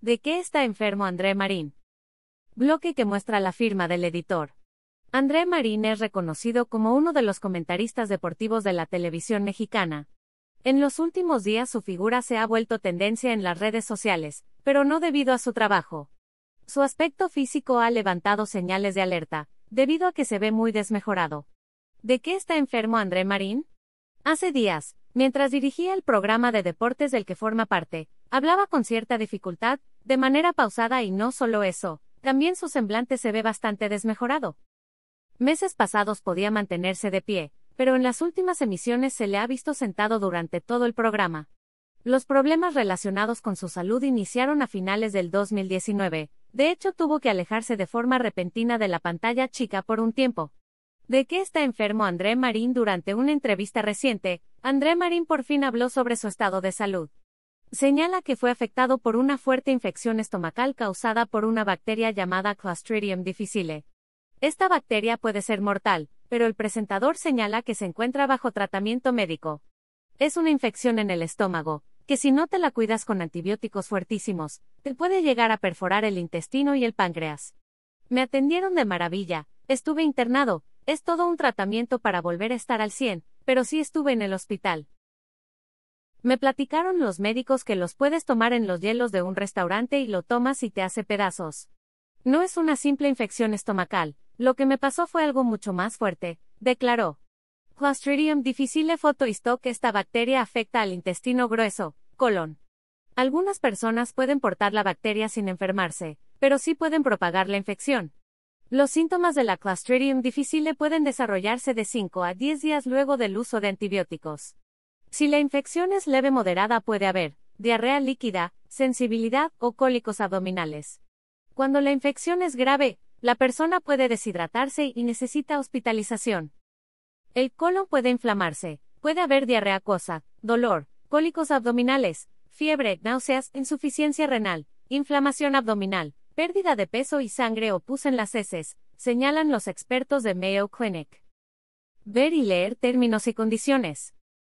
¿De qué está enfermo André Marín? Bloque que muestra la firma del editor. André Marín es reconocido como uno de los comentaristas deportivos de la televisión mexicana. En los últimos días su figura se ha vuelto tendencia en las redes sociales, pero no debido a su trabajo. Su aspecto físico ha levantado señales de alerta, debido a que se ve muy desmejorado. ¿De qué está enfermo André Marín? Hace días, mientras dirigía el programa de deportes del que forma parte, hablaba con cierta dificultad, de manera pausada y no solo eso, también su semblante se ve bastante desmejorado. Meses pasados podía mantenerse de pie, pero en las últimas emisiones se le ha visto sentado durante todo el programa. Los problemas relacionados con su salud iniciaron a finales del 2019, de hecho tuvo que alejarse de forma repentina de la pantalla chica por un tiempo. ¿De qué está enfermo André Marín durante una entrevista reciente? André Marín por fin habló sobre su estado de salud. Señala que fue afectado por una fuerte infección estomacal causada por una bacteria llamada Clostridium difficile. Esta bacteria puede ser mortal, pero el presentador señala que se encuentra bajo tratamiento médico. Es una infección en el estómago, que si no te la cuidas con antibióticos fuertísimos, te puede llegar a perforar el intestino y el páncreas. Me atendieron de maravilla, estuve internado, es todo un tratamiento para volver a estar al 100, pero sí estuve en el hospital. Me platicaron los médicos que los puedes tomar en los hielos de un restaurante y lo tomas y te hace pedazos. No es una simple infección estomacal, lo que me pasó fue algo mucho más fuerte, declaró. Clostridium difficile photohisto que esta bacteria afecta al intestino grueso, colon. Algunas personas pueden portar la bacteria sin enfermarse, pero sí pueden propagar la infección. Los síntomas de la Clostridium difficile pueden desarrollarse de 5 a 10 días luego del uso de antibióticos. Si la infección es leve moderada puede haber diarrea líquida, sensibilidad o cólicos abdominales. Cuando la infección es grave, la persona puede deshidratarse y necesita hospitalización. El colon puede inflamarse, puede haber diarrea acuosa, dolor, cólicos abdominales, fiebre, náuseas, insuficiencia renal, inflamación abdominal, pérdida de peso y sangre o pus en las heces, señalan los expertos de Mayo Clinic. Ver y leer términos y condiciones.